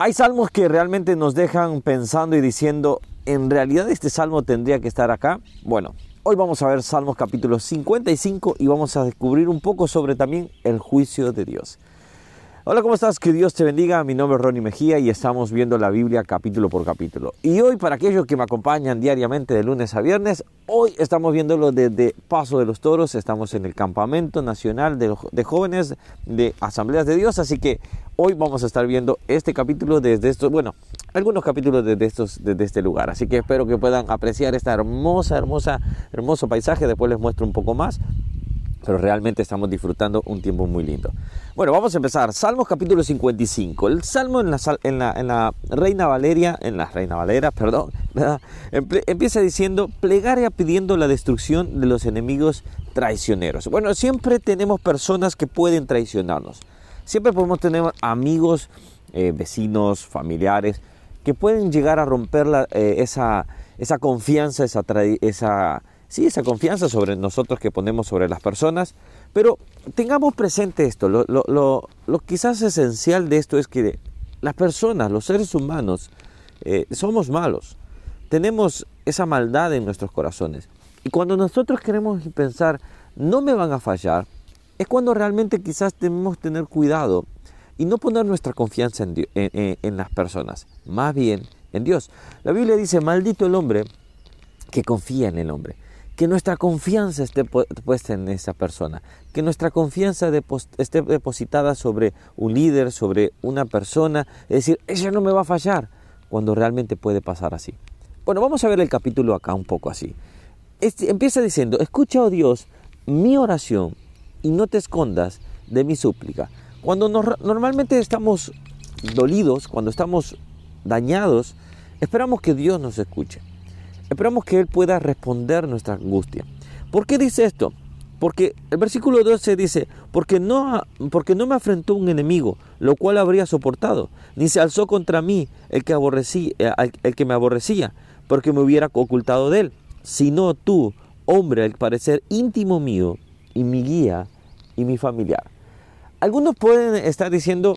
Hay salmos que realmente nos dejan pensando y diciendo, ¿en realidad este salmo tendría que estar acá? Bueno, hoy vamos a ver Salmos capítulo 55 y vamos a descubrir un poco sobre también el juicio de Dios. Hola, ¿cómo estás? Que Dios te bendiga. Mi nombre es Ronnie Mejía y estamos viendo la Biblia capítulo por capítulo. Y hoy, para aquellos que me acompañan diariamente de lunes a viernes, hoy estamos viéndolo desde Paso de los Toros. Estamos en el Campamento Nacional de, Jóvenes de Asambleas de Dios. Así que hoy vamos a estar viendo este capítulo desde estos, bueno, algunos capítulos desde, estos, desde este lugar. Así que espero que puedan apreciar esta hermosa, hermosa, hermoso paisaje. Después les muestro un poco más pero realmente estamos disfrutando un tiempo muy lindo. Bueno, vamos a empezar. Salmos capítulo 55. El salmo en la, Reina Valeria, en la Reina Valera, perdón, empieza diciendo plegaria pidiendo la destrucción de los enemigos traicioneros. Bueno, siempre tenemos personas que pueden traicionarnos. Siempre podemos tener amigos, eh, vecinos, familiares, que pueden llegar a romper eh, esa, confianza, esa confianza sobre nosotros que ponemos sobre las personas, pero tengamos presente esto, lo, quizás esencial de esto es que las personas, los seres humanos, eh, somos malos, tenemos esa maldad en nuestros corazones. Y cuando nosotros queremos pensar, no me van a fallar, es cuando realmente quizás debemos tener cuidado y no poner nuestra confianza en, en las personas, más bien en Dios. La Biblia dice, maldito el hombre que confía en el hombre que nuestra confianza esté puesta en esa persona, que nuestra confianza esté depositada sobre un líder, sobre una persona, es decir, ella no me va a fallar, cuando realmente puede pasar así. Bueno, vamos a ver el capítulo acá un poco así. Este, empieza diciendo, escucha, oh Dios, mi oración y no te escondas de mi súplica. Cuando normalmente estamos dolidos, cuando estamos dañados, esperamos que Dios nos escuche. Esperamos que Él pueda responder nuestra angustia. ¿Por qué dice esto? Porque el versículo 12 dice, porque no, porque no me afrentó un enemigo, lo cual habría soportado, ni se alzó contra mí el que, aborrecí, eh, el que me aborrecía, porque me hubiera ocultado de él, sino tú, hombre, al parecer íntimo mío, y mi guía y mi familiar. Algunos pueden estar diciendo,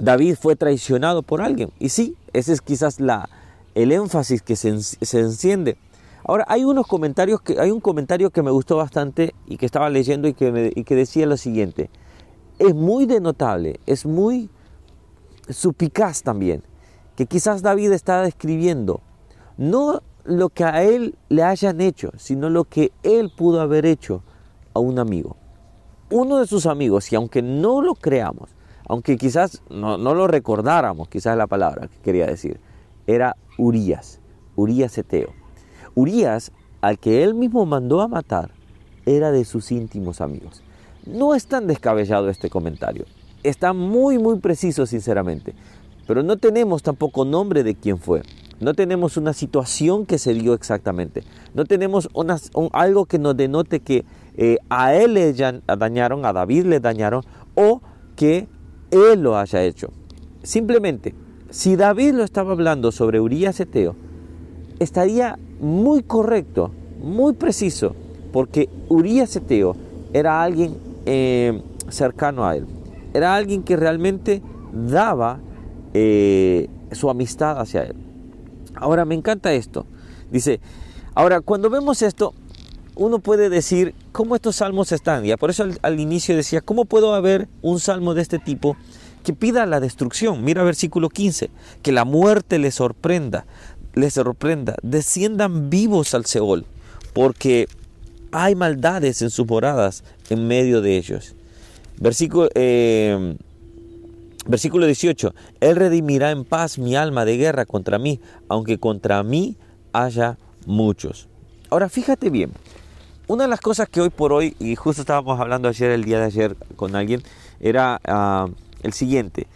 David fue traicionado por alguien, y sí, esa es quizás la, el énfasis que se, enciende. Ahora, hay unos comentarios que, hay un comentario que me gustó bastante y que estaba leyendo y que, y que decía lo siguiente. Es muy denotable, es muy supicaz también, que quizás David está describiendo no lo que a él le hayan hecho, sino lo que él pudo haber hecho a un amigo. Uno de sus amigos, y aunque no lo creamos, aunque quizás no, no lo recordáramos, quizás la palabra que quería decir, era Urias, Urias Eteo. Urias, al que él mismo mandó a matar, era de sus íntimos amigos. No es tan descabellado este comentario, está muy muy preciso sinceramente, pero no tenemos tampoco nombre de quién fue. No tenemos una situación que se dio exactamente. No tenemos algo que nos denote que eh, a él le dañaron, a David le dañaron o que él lo haya hecho. Simplemente si David lo estaba hablando sobre Urias Eteo, estaría muy correcto, muy preciso, porque Urias Eteo era alguien eh, cercano a él, era alguien que realmente daba eh, su amistad hacia él. Ahora me encanta esto. Dice, ahora cuando vemos esto, uno puede decir cómo estos salmos están. Y por eso al inicio decía, ¿cómo puedo haber un salmo de este tipo que pida la destrucción. Mira versículo 15, que la muerte les sorprenda, les sorprenda, desciendan vivos al Seol, porque hay maldades en sus moradas en medio de ellos. Versículo, eh, versículo 18, Él redimirá en paz mi alma de guerra contra mí, aunque contra mí haya muchos. Ahora fíjate bien, una de las cosas que hoy por hoy, y justo estábamos hablando ayer, el día de ayer con alguien, era... Ah, el siguiente,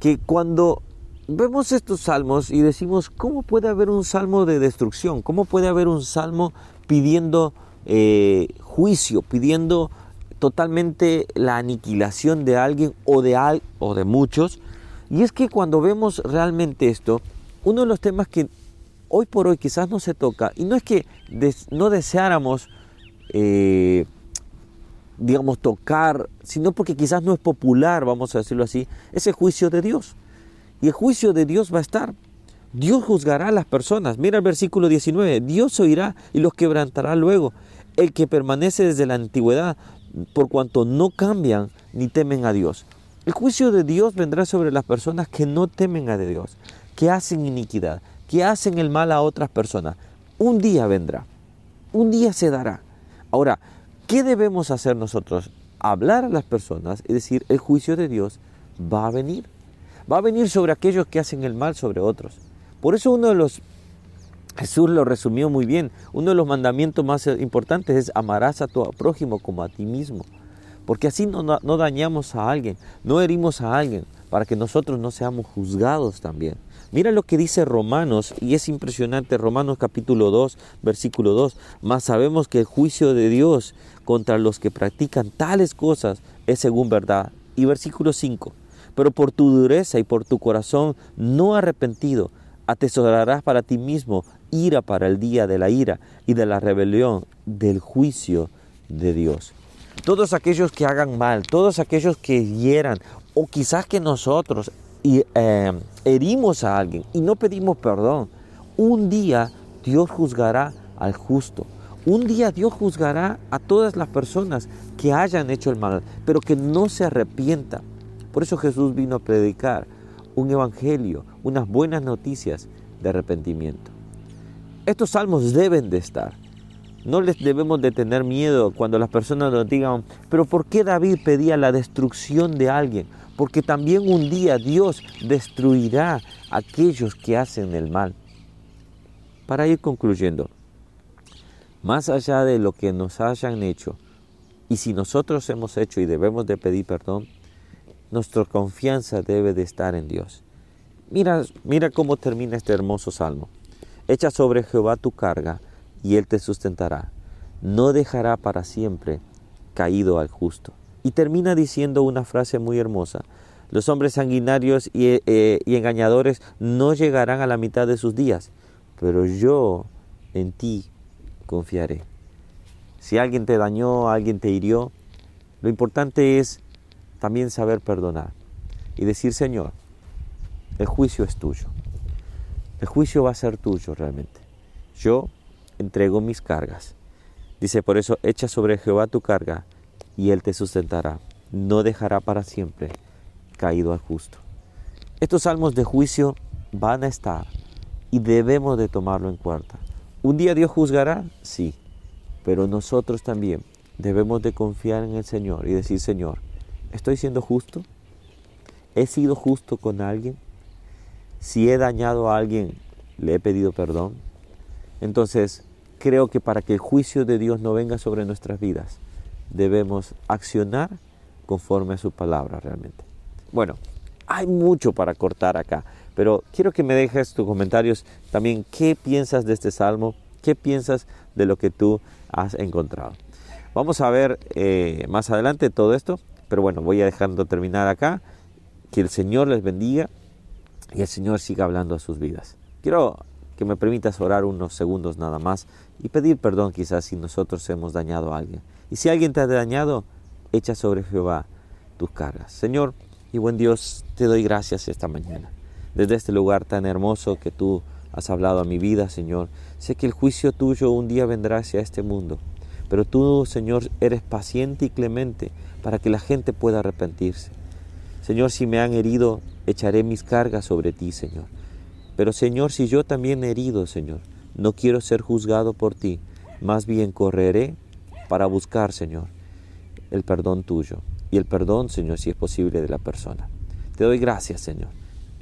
que cuando vemos estos salmos y decimos, ¿cómo puede haber un salmo de destrucción? ¿Cómo puede haber un salmo pidiendo eh, juicio, pidiendo totalmente la aniquilación de alguien o de, al, o de muchos? Y es que cuando vemos realmente esto, uno de los temas que hoy por hoy quizás no se toca, y no es que no deseáramos eh, digamos, tocar, sino porque quizás no es popular, vamos a decirlo así, ese juicio de Dios. Y el juicio de Dios va a estar. Dios juzgará a las personas. Mira el versículo 19. Dios oirá y los quebrantará luego. El que permanece desde la antigüedad, por cuanto no cambian ni temen a Dios. El juicio de Dios vendrá sobre las personas que no temen a Dios, que hacen iniquidad, que hacen el mal a otras personas. Un día vendrá, un día se dará. Ahora, ¿qué debemos hacer nosotros? Hablar a las personas y decir, el juicio de Dios va a venir. Va a venir sobre aquellos que hacen el mal sobre otros. Por eso uno de los, Jesús lo resumió muy bien, uno de los mandamientos más importantes es amarás a tu prójimo como a ti mismo. Porque así no, no dañamos a alguien, no herimos a alguien, para que nosotros no seamos juzgados también. Mira lo que dice Romanos, y es impresionante, Romanos capítulo 2, versículo 2, mas sabemos que el juicio de Dios contra los que practican tales cosas es según verdad. Y versículo 5, pero por tu dureza y por tu corazón no arrepentido, atesorarás para ti mismo ira para el día de la ira y de la rebelión del juicio de Dios. Todos aquellos que hagan mal, todos aquellos que hieran, o quizás que nosotros eh, herimos a alguien y no pedimos perdón, un día Dios juzgará al justo. Un día Dios juzgará a todas las personas que hayan hecho el mal, pero que no se arrepientan. Por eso Jesús vino a predicar un evangelio, unas buenas noticias de arrepentimiento. Estos salmos deben de estar. No les debemos de tener miedo cuando las personas nos digan, pero ¿por qué David pedía la destrucción de alguien? Porque también un día Dios destruirá a aquellos que hacen el mal. Para ir concluyendo, más allá de lo que nos hayan hecho, y si nosotros hemos hecho y debemos de pedir perdón, nuestra confianza debe de estar en Dios. Mira, mira cómo termina este hermoso salmo. Echa sobre Jehová tu carga y él te sustentará. No dejará para siempre caído al justo. Y termina diciendo una frase muy hermosa. Los hombres sanguinarios y, eh, engañadores no llegarán a la mitad de sus días, pero yo en ti confiaré. Si alguien te dañó, alguien te hirió, lo importante es también saber perdonar y decir, Señor, el juicio es tuyo. El juicio va a ser tuyo realmente. Yo entrego mis cargas. Dice, por eso echa sobre Jehová tu carga y Él te sustentará. No dejará para siempre caído al justo. Estos salmos de juicio van a estar y debemos de tomarlo en cuenta. ¿Un día Dios juzgará? Sí, pero nosotros también debemos de confiar en el Señor y decir, Señor, ¿estoy siendo justo? ¿He sido justo con alguien? Si he dañado a alguien, ¿le he pedido perdón? Entonces, creo que para que el juicio de Dios no venga sobre nuestras vidas, debemos accionar conforme a su palabra realmente. Bueno, hay mucho para cortar acá, pero quiero que me dejes tus comentarios también qué piensas de este salmo, qué piensas de lo que tú has encontrado. Vamos a ver eh, más adelante todo esto, pero bueno, voy a dejando terminar acá. Que el Señor les bendiga y el Señor siga hablando a sus vidas. Quiero que me permitas orar unos segundos nada más y pedir perdón quizás si nosotros hemos dañado a alguien. Y si alguien te ha dañado, echa sobre Jehová tus cargas. Señor y buen Dios, te doy gracias esta mañana. Desde este lugar tan hermoso que tú has hablado a mi vida, Señor, sé que el juicio tuyo un día vendrá hacia este mundo. Pero tú, Señor, eres paciente y clemente para que la gente pueda arrepentirse. Señor, si me han herido, echaré mis cargas sobre ti, Señor. Pero, Señor, si yo también he herido, Señor, no quiero ser juzgado por ti, más bien correré para buscar, Señor, el perdón tuyo y el perdón, Señor, si es posible, de la persona. Te doy gracias, Señor,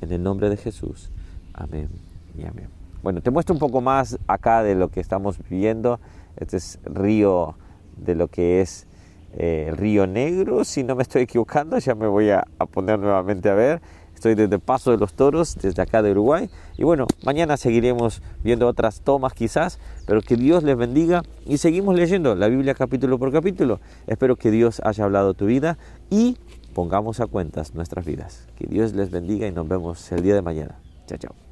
en el nombre de Jesús. Amén y amén. Bueno, te muestro un poco más acá de lo que estamos viviendo. Este es río de lo que es eh, el río Negro, si no me estoy equivocando, ya me voy a poner nuevamente a ver. Estoy desde Paso de los Toros, desde acá de Uruguay. Y bueno, mañana seguiremos viendo otras tomas quizás, pero que Dios les bendiga y seguimos leyendo la Biblia capítulo por capítulo. Espero que Dios haya hablado tu vida y pongamos a cuentas nuestras vidas. Que Dios les bendiga y nos vemos el día de mañana. Chao, chao.